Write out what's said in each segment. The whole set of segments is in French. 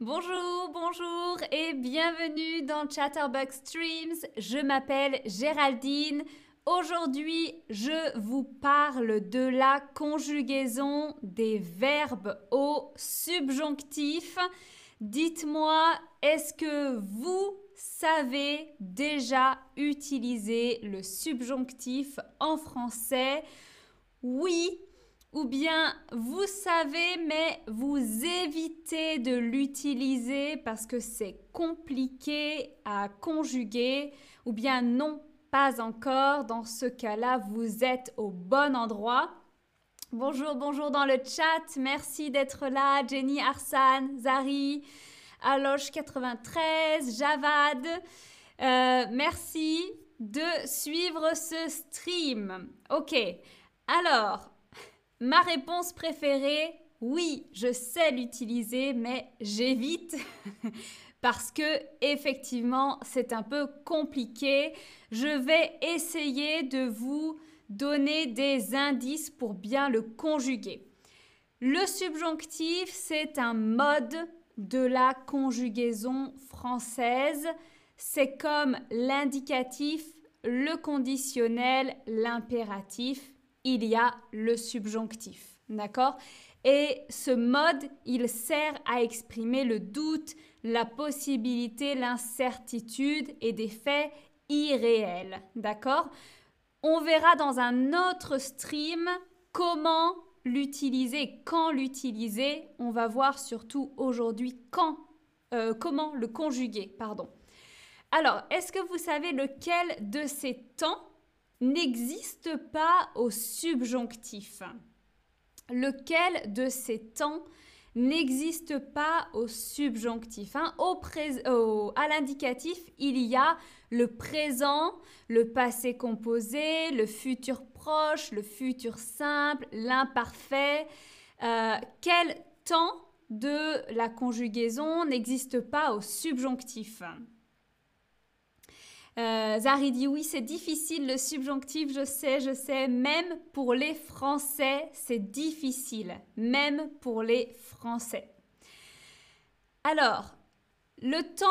Bonjour, bonjour et bienvenue dans Chatterbug Streams. Je m'appelle Géraldine. Aujourd'hui, je vous parle de la conjugaison des verbes au subjonctif. Dites-moi, est-ce que vous savez déjà utiliser le subjonctif en français? Oui ou bien vous savez mais vous évitez de l'utiliser parce que c'est compliqué à conjuguer ou bien non, pas encore. Dans ce cas-là, vous êtes au bon endroit. Bonjour, bonjour dans le chat. Merci d'être là. Jenny Arsan, Zari, Aloche93, Javad. Euh, merci de suivre ce stream. Ok. Alors, Ma réponse préférée, oui, je sais l'utiliser, mais j'évite parce que effectivement, c'est un peu compliqué. Je vais essayer de vous donner des indices pour bien le conjuguer. Le subjonctif, c'est un mode de la conjugaison française. C'est comme l'indicatif, le conditionnel, l'impératif il y a le subjonctif. D'accord? Et ce mode, il sert à exprimer le doute, la possibilité, l'incertitude et des faits irréels. D'accord? On verra dans un autre stream comment l'utiliser, quand l'utiliser. On va voir surtout aujourd'hui quand, euh, comment le conjuguer. Pardon. Alors, est-ce que vous savez lequel de ces temps n'existe pas au subjonctif. Lequel de ces temps n'existe pas au subjonctif hein? au À l'indicatif, il y a le présent, le passé composé, le futur proche, le futur simple, l'imparfait. Euh, quel temps de la conjugaison n'existe pas au subjonctif? Euh, Zari dit oui, c'est difficile le subjonctif, je sais, je sais. Même pour les Français, c'est difficile. Même pour les Français. Alors, le temps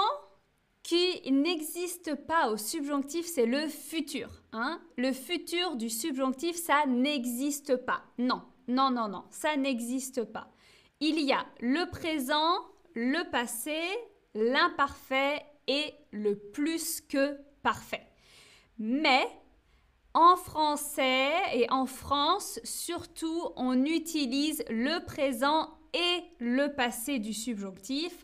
qui n'existe pas au subjonctif, c'est le futur. Hein? Le futur du subjonctif, ça n'existe pas. Non, non, non, non, ça n'existe pas. Il y a le présent, le passé, l'imparfait et le plus que parfait. Mais en français et en France, surtout, on utilise le présent et le passé du subjonctif.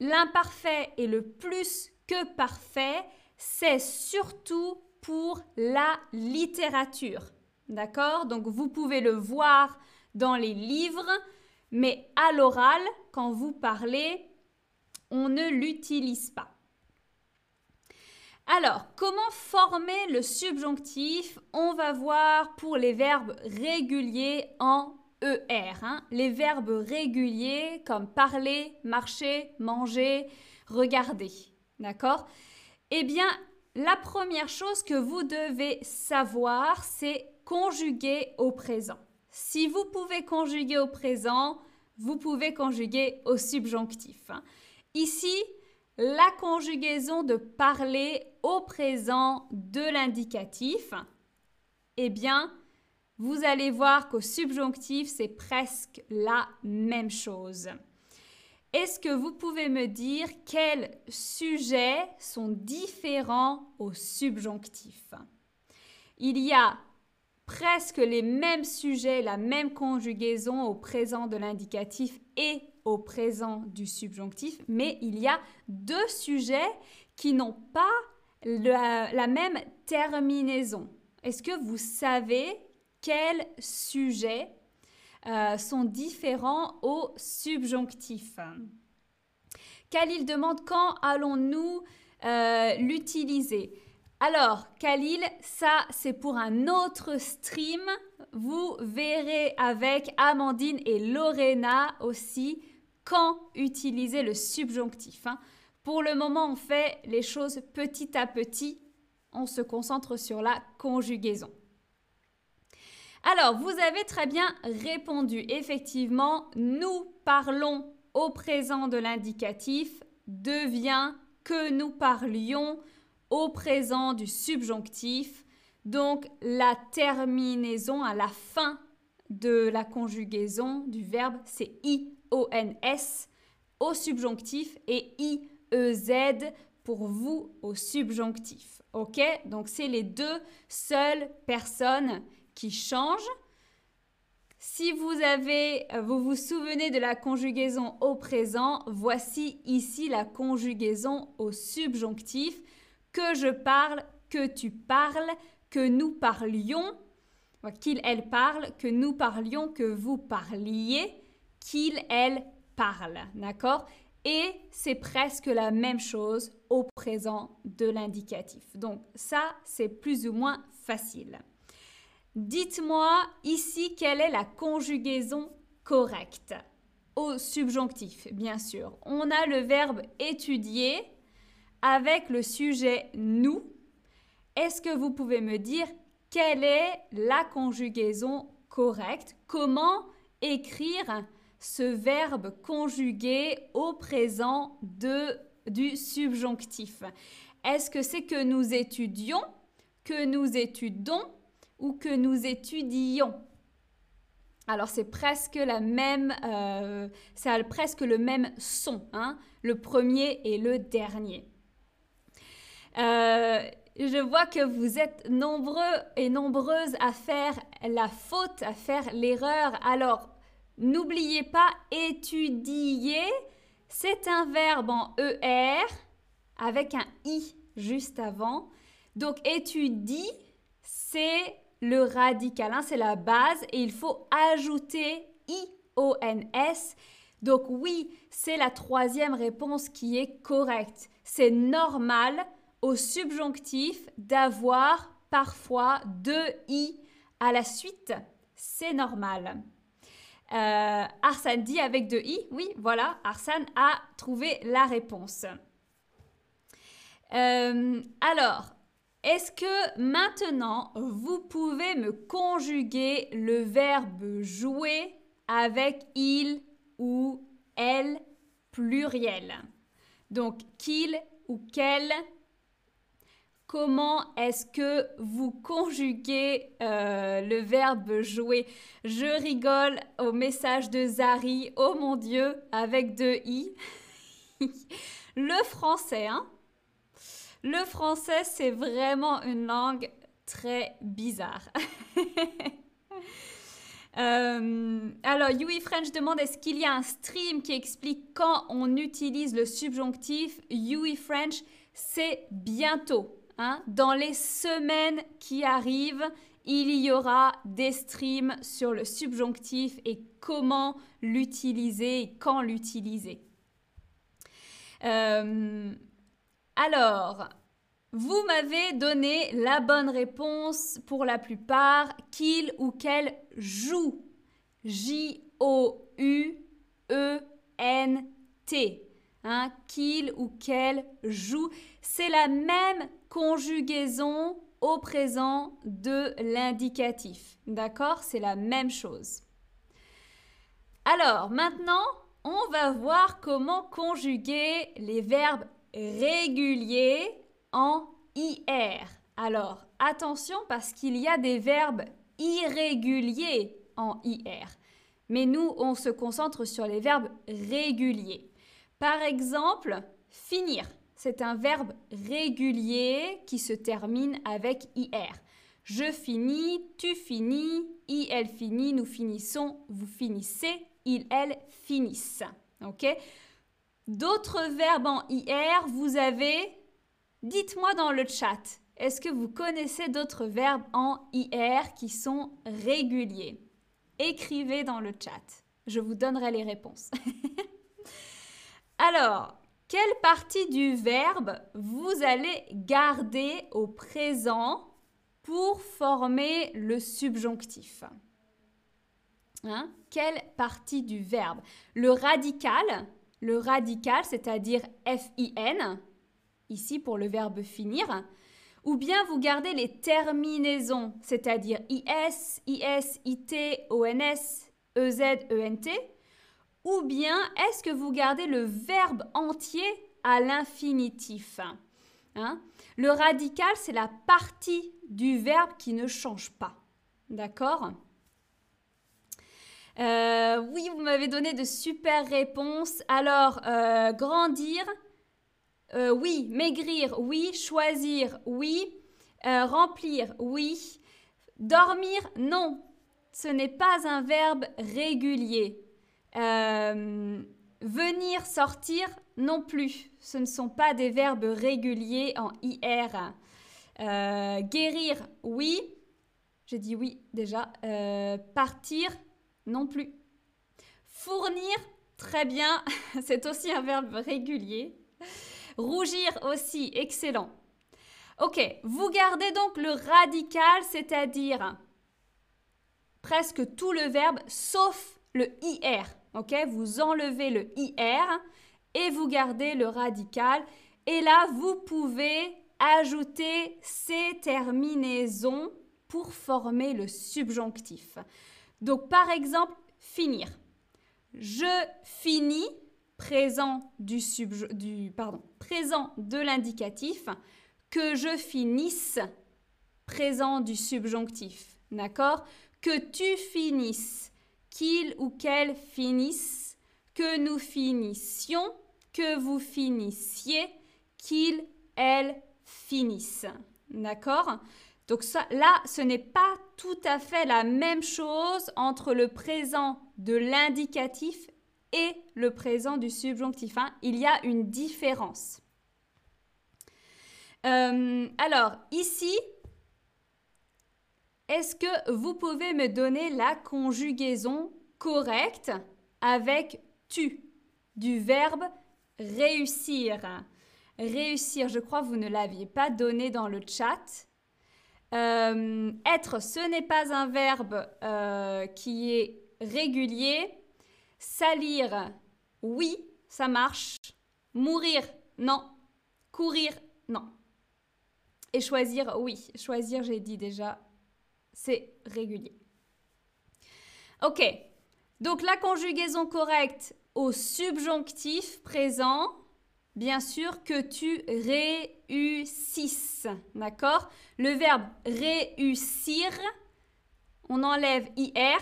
L'imparfait et le plus que parfait, c'est surtout pour la littérature. D'accord? Donc vous pouvez le voir dans les livres, mais à l'oral, quand vous parlez, on ne l'utilise pas. Alors, comment former le subjonctif? On va voir pour les verbes réguliers en ER. Les verbes réguliers comme parler, marcher, manger, regarder. D'accord? Eh bien, la première chose que vous devez savoir, c'est conjuguer au présent. Si vous pouvez conjuguer au présent, vous pouvez conjuguer au subjonctif. Hein. Ici, la conjugaison de parler au présent de l'indicatif, eh bien, vous allez voir qu'au subjonctif, c'est presque la même chose. Est-ce que vous pouvez me dire quels sujets sont différents au subjonctif? Il y a presque les mêmes sujets, la même conjugaison au présent de l'indicatif et au présent du subjonctif, mais il y a deux sujets qui n'ont pas la, même terminaison. Est-ce que vous savez quels sujets euh, sont différents au subjonctif? Khalil demande quand allons-nous euh, l'utiliser? Alors, Khalil, ça c'est pour un autre stream. Vous verrez avec Amandine et Lorena aussi quand utiliser le subjonctif. Hein. Pour le moment, on fait les choses petit à petit. On se concentre sur la conjugaison. Alors, vous avez très bien répondu. Effectivement, nous parlons au présent de l'indicatif devient que nous parlions au présent du subjonctif. Donc la terminaison à la fin de la conjugaison du verbe, c'est I-O-N-S au subjonctif et I-E-Z pour vous au subjonctif. OK? Donc c'est les deux seules personnes qui changent. Si vous avez vous vous souvenez de la conjugaison au présent, voici ici la conjugaison au subjonctif que je parle, que tu parles, que nous parlions, qu'il elle parle, que nous parlions, que vous parliez, qu'il elle parle, d'accord? Et c'est presque la même chose au présent de l'indicatif. Donc ça, c'est plus ou moins facile. Dites-moi ici quelle est la conjugaison correcte. Au subjonctif, bien sûr. On a le verbe étudier avec le sujet nous. Est-ce que vous pouvez me dire quelle est la conjugaison correcte? Comment écrire ce verbe conjugué au présent de, du subjonctif Est-ce que c'est que nous étudions, que nous étudons ou que nous étudions? Alors c'est presque la même, euh, c'est presque le même son, hein, le premier et le dernier. Euh, je vois que vous êtes nombreux et nombreuses à faire la faute, à faire l'erreur. Alors n'oubliez pas étudier, c'est un verbe en ER avec un I juste avant. Donc étudie, c'est le radical. C'est la base et il faut ajouter I-O-N-S. Donc oui, c'est la troisième réponse qui est correcte. C'est normal au subjonctif d'avoir parfois deux I à la suite. C'est normal. Euh, Arsène dit avec deux I. Oui, voilà, Arsène a trouvé la réponse. Euh, alors, est-ce que maintenant, vous pouvez me conjuguer le verbe jouer avec il ou elle pluriel? Donc, qu'il ou quel Comment est-ce que vous conjuguez euh, le verbe jouer? Je rigole au message de Zari. Oh mon Dieu, avec deux i. le français, hein? Le français, c'est vraiment une langue très bizarre. Euh, alors, Yui French demande est-ce qu'il y a un stream qui explique quand on utilise le subjonctif Yui French, c'est bientôt. Hein? Dans les semaines qui arrivent, il y aura des streams sur le subjonctif et comment l'utiliser et quand l'utiliser. Euh, alors, vous m'avez donné la bonne réponse pour la plupart, qu'il ou qu'elle joue. J-O-U-E-N-T. Hein, qu'il ou qu'elle joue. C'est la même conjugaison au présent de l'indicatif. D'accord? C'est la même chose. Alors, maintenant, on va voir comment conjuguer les verbes régulier en IR. Alors, attention parce qu'il y a des verbes irréguliers en IR. Mais nous, on se concentre sur les verbes réguliers. Par exemple, finir. C'est un verbe régulier qui se termine avec IR. Je finis, tu finis, il, elle finit, nous finissons, vous finissez, il, elle finissent. OK? D'autres verbes en IR, vous avez Dites-moi dans le chat, est-ce que vous connaissez d'autres verbes en IR qui sont réguliers? Écrivez dans le chat. Je vous donnerai les réponses. Alors, quelle partie du verbe vous allez garder au présent pour former le subjonctif hein? Quelle partie du verbe? Le radical, le radical, c'est-à-dire FIN, ici pour le verbe finir, ou bien vous gardez les terminaisons, c'est-à-dire IS, IS, IT, ONS, EZ, ENT, ou bien est-ce que vous gardez le verbe entier à l'infinitif hein? Le radical, c'est la partie du verbe qui ne change pas. D'accord? Euh, Oui, vous m'avez donné de super réponses. Alors, euh, grandir, euh, oui. Maigrir, oui. Choisir, oui. remplir, oui. Dormir, non. Ce n'est pas un verbe régulier. Venir, sortir, non plus. Ce ne sont pas des verbes réguliers en IR. guérir, oui. J'ai dit oui déjà. partir, non plus. Fournir, très bien, c'est aussi un verbe régulier. Rougir aussi, excellent. Ok, vous gardez donc le radical, c'est-à-dire presque tout le verbe sauf le IR. Ok, vous enlevez le IR et vous gardez le radical. Et là, vous pouvez ajouter ces terminaisons pour former le subjonctif. Donc, par exemple, finir. Je finis, présent du, présent de l'indicatif, que je finisse, présent du subjonctif. D'accord? Que tu finisses, qu'il ou qu'elle finisse, que nous finissions, que vous finissiez, qu'il, elle finisse. D'accord? Donc là, ce n'est pas tout à fait la même chose entre le présent de l'indicatif et le présent du subjonctif. Hein. Il y a une différence. Euh, alors, ici, est-ce que vous pouvez me donner la conjugaison correcte avec tu du verbe réussir? Réussir, je crois que vous ne l'aviez pas donné dans le chat. Euh, être, ce n'est pas un verbe euh, qui est régulier. Salir, oui, ça marche. Mourir, non. Courir, non. Et choisir, oui. Choisir, j'ai dit déjà, c'est régulier. Ok. Donc la conjugaison correcte au subjonctif présent, bien sûr que tu réussisses. D'accord? Le verbe réussir, on enlève IR,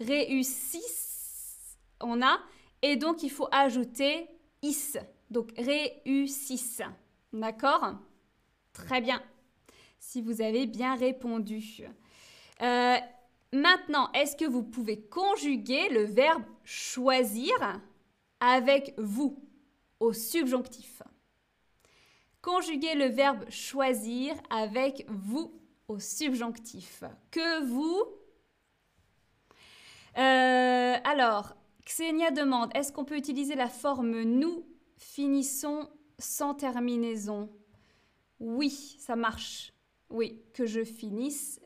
réussissent, on a, et donc il faut ajouter is. Donc réussissent. D'accord? Très bien. Si vous avez bien répondu. Euh, maintenant, est-ce que vous pouvez conjuguer le verbe choisir avec vous au subjonctif? Conjuguez le verbe choisir avec vous au subjonctif. Que vous? Euh, alors, Xenia demande est-ce qu'on peut utiliser la forme nous finissons sans terminaison? Oui, ça marche. Oui, que je finisse.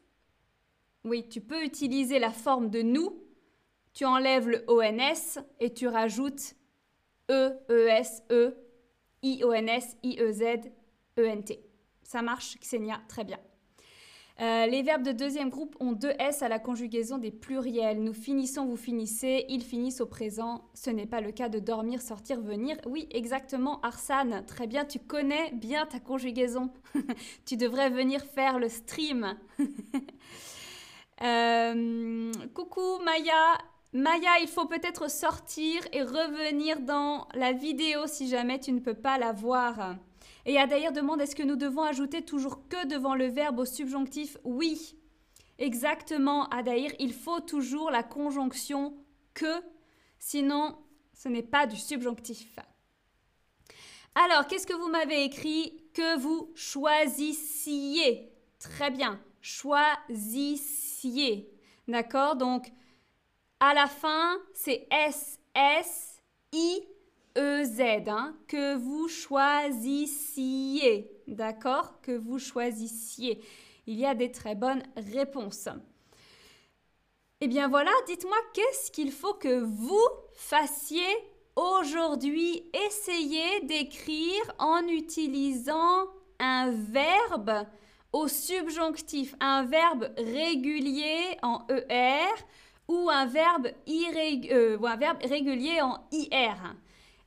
Oui, tu peux utiliser la forme de nous. Tu enlèves le ONS et tu rajoutes E, E, S, E, I, O, N, S, I, E, Z, E, N, T. Ça marche, Xenia, très bien. Euh, les verbes de deuxième groupe ont deux S à la conjugaison des pluriels. Nous finissons, vous finissez, ils finissent au présent. Ce n'est pas le cas de dormir, sortir, venir. Oui, exactement, Arsane. Très bien, tu connais bien ta conjugaison. tu devrais venir faire le stream. Euh, coucou Maya, Maya, il faut peut-être sortir et revenir dans la vidéo si jamais tu ne peux pas la voir. Et Adaïr demande est-ce que nous devons ajouter toujours que devant le verbe au subjonctif Oui, exactement, Adaïr. Il faut toujours la conjonction que, sinon ce n'est pas du subjonctif. Alors, qu'est-ce que vous m'avez écrit Que vous choisissiez? Très bien, choisissiez. D'accord Donc, à la fin, c'est S, S, I, E, Z, hein, que vous choisissiez. D'accord? Que vous choisissiez. Il y a des très bonnes réponses. Eh bien voilà, dites-moi qu'est-ce qu'il faut que vous fassiez aujourd'hui? Essayez d'écrire en utilisant un verbe au subjonctif, un verbe régulier en ER ou un verbe, euh, ou un verbe régulier en IR.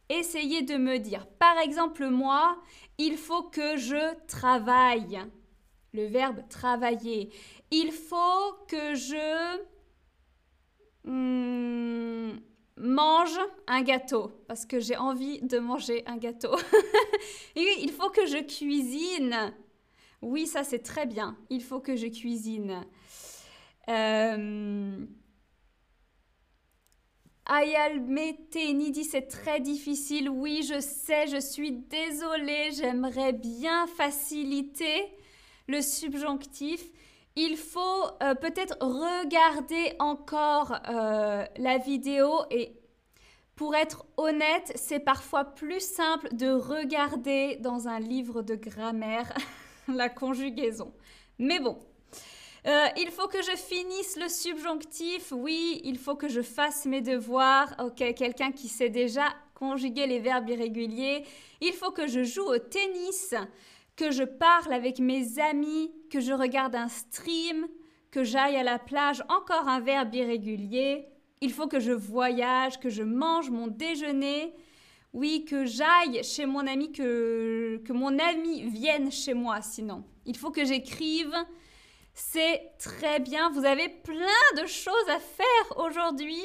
Essayez de me dire, par exemple, moi, il faut que je travaille. Le verbe travailler. Il faut que je hmm, mange un gâteau parce que j'ai envie de manger un gâteau. Il faut que je cuisine. Oui, ça c'est très bien. Il faut que je cuisine. Euh... Ayal Meteni dit c'est très difficile. Oui, je sais, je suis désolée. J'aimerais bien faciliter le subjonctif. Il faut euh, peut-être regarder encore euh, la vidéo et pour être honnête, c'est parfois plus simple de regarder dans un livre de grammaire la conjugaison. Mais bon, euh, il faut que je finisse le subjonctif. Oui, il faut que je fasse mes devoirs. Ok, quelqu'un qui sait déjà conjuguer les verbes irréguliers. Il faut que je joue au tennis, que je parle avec mes amis, que je regarde un stream, que j'aille à la plage. Encore un verbe irrégulier. Il faut que je voyage, que je mange mon déjeuner. Oui, que j'aille chez mon ami, que, que mon ami vienne chez moi sinon. Il faut que j'écrive c'est très bien. Vous avez plein de choses à faire aujourd'hui.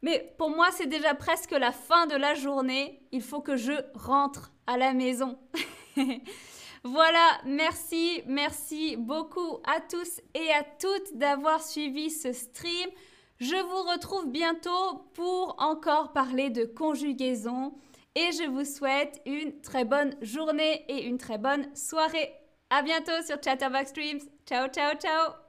Mais pour moi, c'est déjà presque la fin de la journée. Il faut que je rentre à la maison. voilà, merci, merci beaucoup à tous et à toutes d'avoir suivi ce stream. Je vous retrouve bientôt pour encore parler de conjugaison et je vous souhaite une très bonne journée et une très bonne soirée. À bientôt sur Chatterbox Streams. Ciao, ciao, ciao